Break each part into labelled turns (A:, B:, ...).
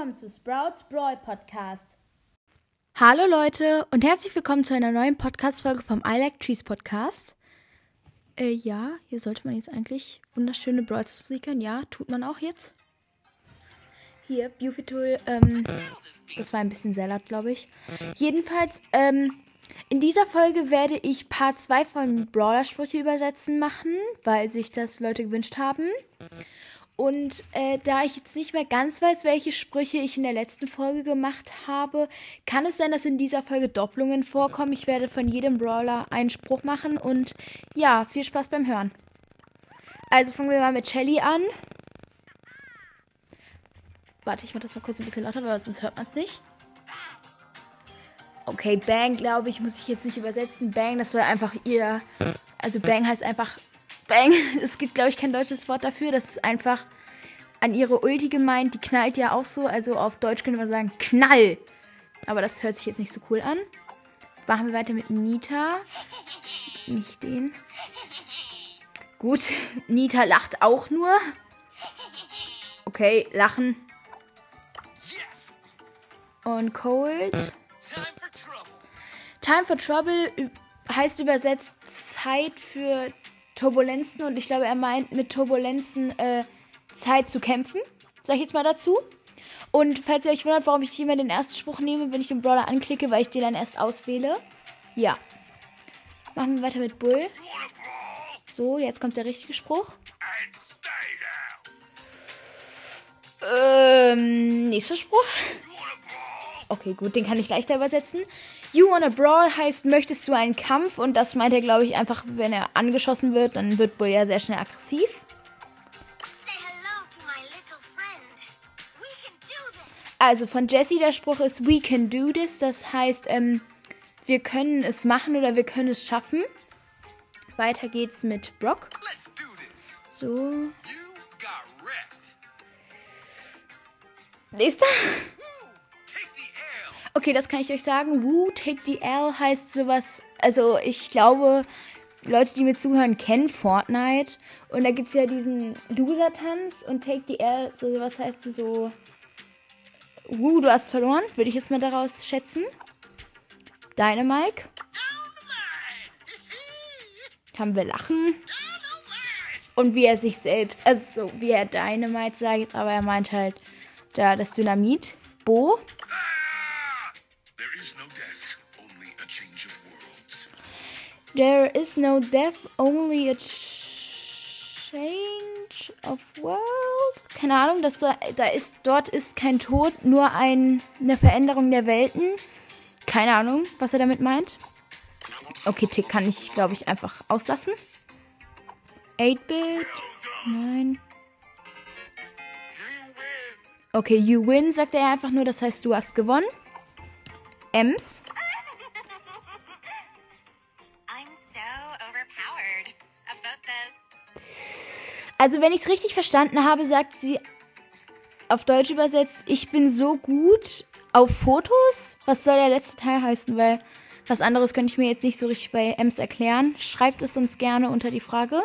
A: willkommen zu Sprouts Brawl Podcast.
B: Hallo Leute und herzlich willkommen zu einer neuen Podcast-Folge vom I Like Trees Podcast. Äh, ja, hier sollte man jetzt eigentlich wunderschöne Brawl Musik hören. Ja, tut man auch jetzt. Hier, Beautiful, ähm, das war ein bisschen sehr laut, glaube ich. Jedenfalls, ähm, in dieser Folge werde ich Part 2 von Brawler-Sprüche übersetzen machen, weil sich das Leute gewünscht haben. Und äh, da ich jetzt nicht mehr ganz weiß, welche Sprüche ich in der letzten Folge gemacht habe, kann es sein, dass in dieser Folge Doppelungen vorkommen. Ich werde von jedem Brawler einen Spruch machen und ja, viel Spaß beim Hören. Also fangen wir mal mit Shelly an. Warte, ich mache das mal kurz ein bisschen lauter, weil sonst hört man es nicht. Okay, Bang, glaube ich, muss ich jetzt nicht übersetzen. Bang, das soll einfach ihr. Also Bang heißt einfach Bang. Es gibt, glaube ich, kein deutsches Wort dafür. Das ist einfach an ihre Ulti gemeint. Die knallt ja auch so. Also auf Deutsch könnte man sagen Knall. Aber das hört sich jetzt nicht so cool an. Machen wir weiter mit Nita. Nicht den. Gut, Nita lacht auch nur. Okay, lachen. Und Cold. Time for Trouble heißt übersetzt Zeit für Turbulenzen und ich glaube, er meint mit Turbulenzen äh, Zeit zu kämpfen. Sag ich jetzt mal dazu. Und falls ihr euch wundert, warum ich hier immer den ersten Spruch nehme, wenn ich den Brawler anklicke, weil ich den dann erst auswähle. Ja. Machen wir weiter mit Bull. So, jetzt kommt der richtige Spruch. Ähm, nächster Spruch. Okay, gut, den kann ich leichter übersetzen. You wanna brawl heißt, möchtest du einen Kampf? Und das meint er, glaube ich, einfach, wenn er angeschossen wird, dann wird Bull ja sehr schnell aggressiv. Also von Jesse der Spruch ist We can do this. Das heißt, ähm, wir können es machen oder wir können es schaffen. Weiter geht's mit Brock. So. Nächster. Okay, das kann ich euch sagen. Woo, take the L heißt sowas. Also, ich glaube, Leute, die mir zuhören, kennen Fortnite. Und da gibt es ja diesen Loser-Tanz und take the L, so was heißt so. Woo, du hast verloren, würde ich jetzt mal daraus schätzen. Dynamike. Haben wir Lachen. Und wie er sich selbst, also so wie er Dynamite sagt, aber er meint halt da das Dynamit. Bo. There is no death, only a change of world. Keine Ahnung, das da ist, dort ist kein Tod, nur ein, eine Veränderung der Welten. Keine Ahnung, was er damit meint. Okay, Tick kann ich, glaube ich, einfach auslassen. 8-Bit. Nein. Okay, you win, sagt er einfach nur, das heißt, du hast gewonnen. Ems. Also, wenn ich es richtig verstanden habe, sagt sie auf Deutsch übersetzt, ich bin so gut auf Fotos. Was soll der letzte Teil heißen? Weil was anderes könnte ich mir jetzt nicht so richtig bei Ems erklären. Schreibt es uns gerne unter die Frage.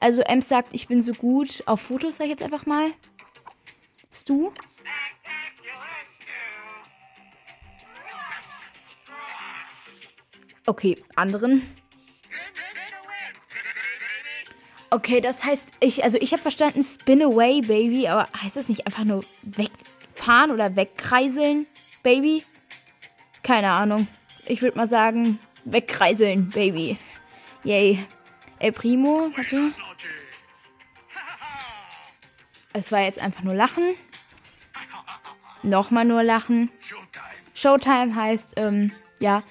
B: Also Ems sagt, ich bin so gut auf Fotos, sag ich jetzt einfach mal. Stu? Okay, anderen. Okay, das heißt, ich, also ich habe verstanden, spin away, baby, aber heißt das nicht einfach nur wegfahren oder wegkreiseln, baby? Keine Ahnung. Ich würde mal sagen, wegkreiseln, baby. Yay. El Primo, warte. Es war jetzt einfach nur Lachen. Nochmal nur Lachen. Showtime heißt, ähm, ja,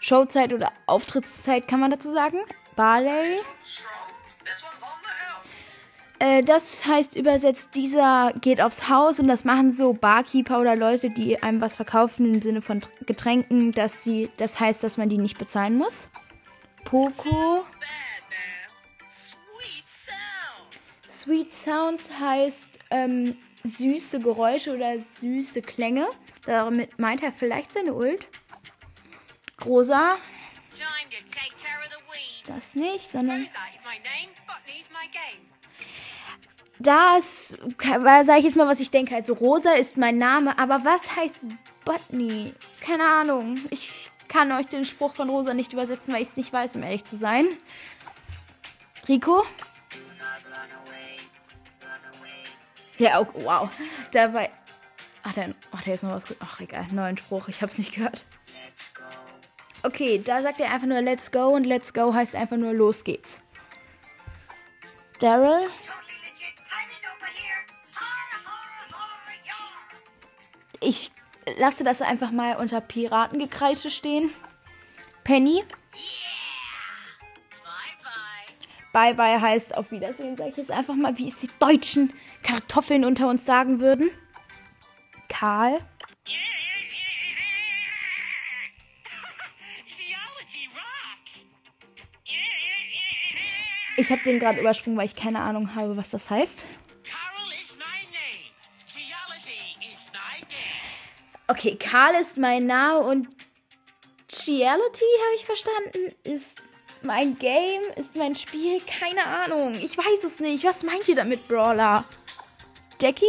B: Showzeit oder Auftrittszeit kann man dazu sagen. Barley. Äh, das heißt übersetzt, dieser geht aufs Haus und das machen so Barkeeper oder Leute, die einem was verkaufen im Sinne von Getränken, dass sie, das heißt, dass man die nicht bezahlen muss. Poco. Sweet Sounds heißt ähm, süße Geräusche oder süße Klänge. Damit meint er vielleicht seine Ult. Rosa. Das nicht, sondern das, sage ich jetzt mal, was ich denke. Also Rosa ist mein Name, aber was heißt Botany? Keine Ahnung. Ich kann euch den Spruch von Rosa nicht übersetzen, weil ich es nicht weiß, um ehrlich zu sein. Rico? Ja, oh, wow. Dabei. Ach, der, ach, der ist noch was gut. Ach, egal. Neuen Spruch. Ich hab's nicht gehört. Okay, da sagt er einfach nur Let's go und Let's go heißt einfach nur Los geht's. Daryl? Ich lasse das einfach mal unter Piratengekreische stehen. Penny? Bye bye heißt auf Wiedersehen, sage ich jetzt einfach mal, wie es die deutschen Kartoffeln unter uns sagen würden. Karl? Ich habe den gerade übersprungen, weil ich keine Ahnung habe, was das heißt. Okay, Karl ist mein Name und Geality, habe ich verstanden, ist mein Game, ist mein Spiel. Keine Ahnung. Ich weiß es nicht. Was meint ihr damit, Brawler? Jackie?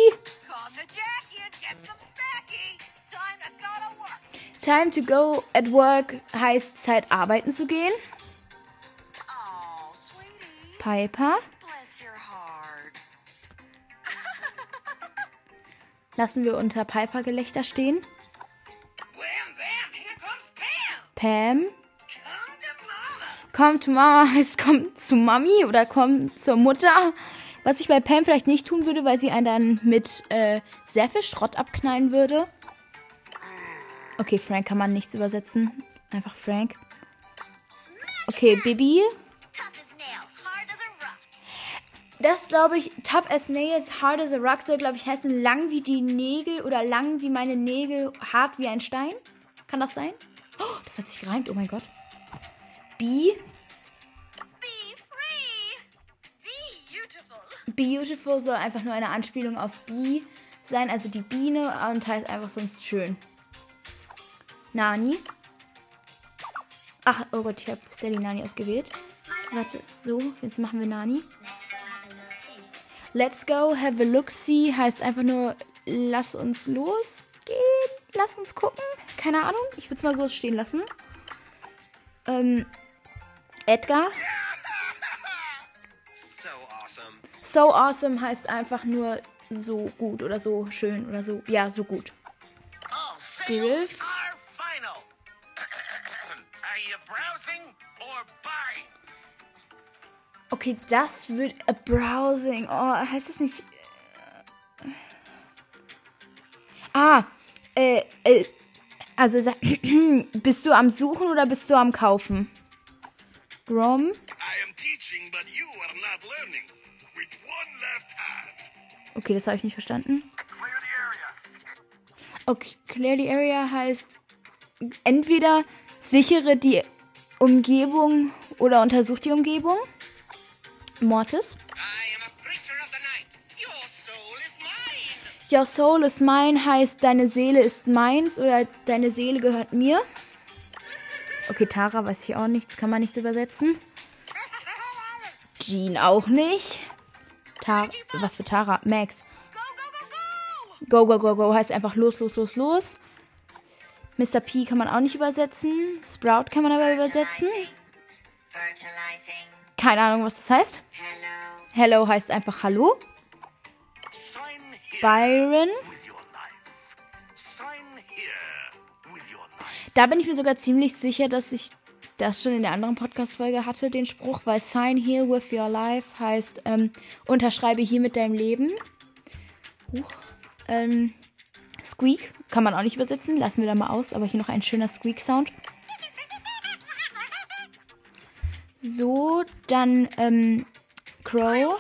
B: Time to go at work heißt Zeit arbeiten zu gehen. Piper. Lassen wir unter Piper-Gelächter stehen. Pam. Komm zu Mama heißt komm zu Mami oder komm zur Mutter. Was ich bei Pam vielleicht nicht tun würde, weil sie einen dann mit äh, sehr viel Schrott abknallen würde. Okay, Frank kann man nichts übersetzen. Einfach Frank. Okay, Bibi. Das glaube ich, tough as nails, hard as a rock soll, glaube ich, heißen lang wie die Nägel oder lang wie meine Nägel, hart wie ein Stein. Kann das sein? Oh, das hat sich gereimt, oh mein Gott. B. Beautiful soll einfach nur eine Anspielung auf Bee sein, also die Biene und heißt einfach sonst schön. Nani. Ach, oh Gott, ich habe Sally Nani ausgewählt. Warte, so, jetzt machen wir Nani. Let's go, have a look see heißt einfach nur, lass uns losgehen, lass uns gucken. Keine Ahnung, ich würde es mal so stehen lassen. Ähm, Edgar. So awesome. So awesome heißt einfach nur so gut oder so schön oder so, ja, so gut. Griff. Okay, das wird a browsing. Oh, heißt das nicht? Ah, äh, äh, also bist du am Suchen oder bist du am Kaufen? Grom? Okay, das habe ich nicht verstanden. Okay, clear the area heißt entweder sichere die Umgebung oder untersuch die Umgebung. Mortis. Your soul is mine heißt deine Seele ist meins oder deine Seele gehört mir. Okay, Tara weiß ich auch nichts, kann man nichts übersetzen. Jean auch nicht. Tara, was für Tara? Max. Go, go, go, go heißt einfach los, los, los, los. Mr. P kann man auch nicht übersetzen. Sprout kann man aber übersetzen. Keine Ahnung, was das heißt. Hello heißt einfach Hallo. Byron. Da bin ich mir sogar ziemlich sicher, dass ich das schon in der anderen Podcast-Folge hatte, den Spruch, weil Sign here with your life heißt, ähm, unterschreibe hier mit deinem Leben. Huch. Ähm, Squeak kann man auch nicht übersetzen, lassen wir da mal aus, aber hier noch ein schöner Squeak-Sound. So, dann ähm, Crow.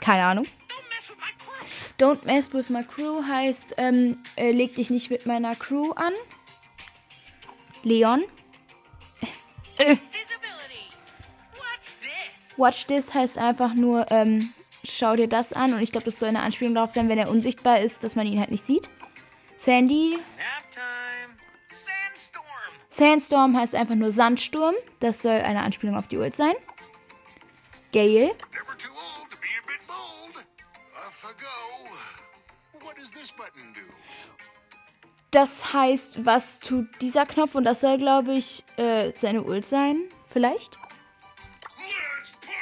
B: Keine Ahnung. Don't mess with my crew heißt, ähm, äh, leg dich nicht mit meiner Crew an. Leon. Äh. Watch this heißt einfach nur, ähm, schau dir das an. Und ich glaube, das soll eine Anspielung darauf sein, wenn er unsichtbar ist, dass man ihn halt nicht sieht. Sandy. Sandstorm heißt einfach nur Sandsturm. Das soll eine Anspielung auf die Ult sein. Gale. Das heißt, was tut dieser Knopf? Und das soll, glaube ich, äh, seine Ult sein. Vielleicht?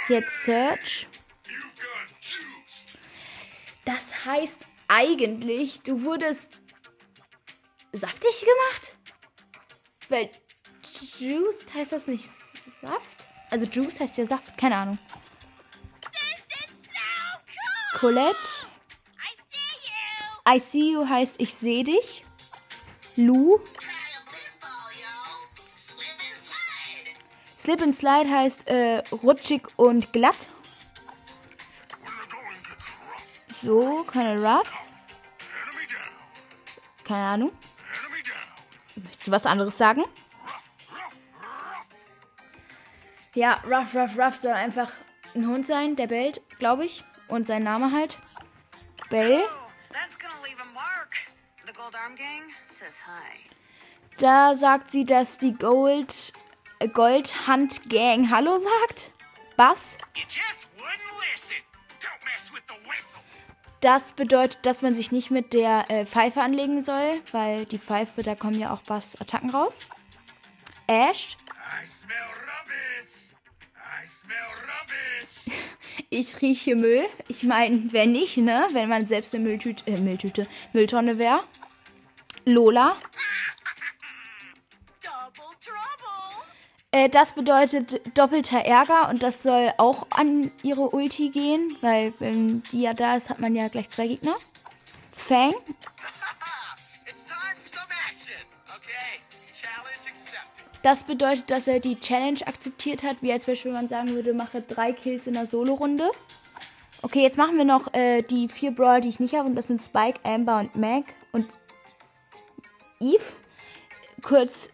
B: Jetzt Search. Das heißt eigentlich, du wurdest saftig gemacht? Weil Juiced heißt das nicht Saft? Also Juice heißt ja Saft, keine Ahnung.
C: So cool!
B: Colette,
C: I see you!
B: Heißt ich sehe dich. Lou!
C: Slip and slide!
B: Heißt äh, rutschig und glatt. So, keine Ruffs. Keine Ahnung. Möchtest du was anderes sagen? Ja, Ruff, Ruff, Ruff soll einfach ein Hund sein, der bellt, glaube ich. Und sein Name halt. Bell.
D: Oh, Gold.
B: Da sagt sie, dass die Gold, äh, Goldhand Gang Hallo sagt. Bass. Das bedeutet, dass man sich nicht mit der äh, Pfeife anlegen soll, weil die Pfeife, da kommen ja auch Bass-Attacken raus. Ash. Ich rieche Müll. Ich meine, wenn nicht, ne? Wenn man selbst eine Mülltüte, äh, Mülltüte, Mülltonne wäre. Lola.
C: Double trouble!
B: Äh, das bedeutet doppelter Ärger und das soll auch an ihre Ulti gehen, weil wenn die ja da ist, hat man ja gleich zwei Gegner. Fang. Das bedeutet, dass er die Challenge akzeptiert hat, wie als Beispiel man sagen würde, mache drei Kills in der Solo-Runde. Okay, jetzt machen wir noch äh, die vier Brawler, die ich nicht habe, und das sind Spike, Amber und Mac und Eve. Kurz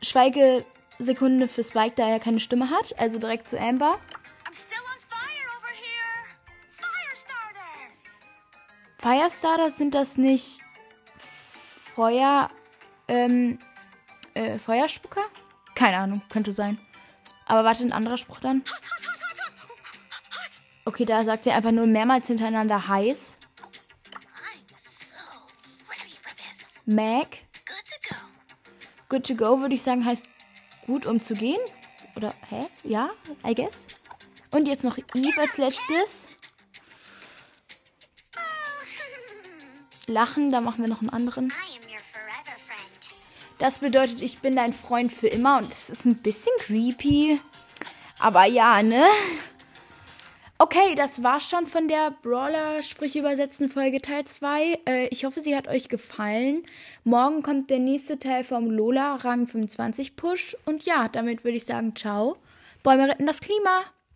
B: Schweigesekunde für Spike, da er keine Stimme hat, also direkt zu Amber.
C: Firestarter!
B: Sind das nicht Feuer, ähm, äh, Feuerspucker? Keine Ahnung, könnte sein. Aber warte, ein anderer Spruch dann. Okay, da sagt sie einfach nur mehrmals hintereinander heiß.
C: So.
B: Mac,
C: Good to go.
B: good to go, würde ich sagen, heißt gut um zu gehen. Oder, hä? Ja, I guess. Und jetzt noch Eve als letztes. Lachen, da machen wir noch einen anderen. Das bedeutet, ich bin dein Freund für immer und es ist ein bisschen creepy. Aber ja, ne? Okay, das war's schon von der Brawler-Sprüche übersetzen Folge Teil 2. Äh, ich hoffe, sie hat euch gefallen. Morgen kommt der nächste Teil vom Lola Rang 25 Push. Und ja, damit würde ich sagen, ciao. Bäume retten das Klima.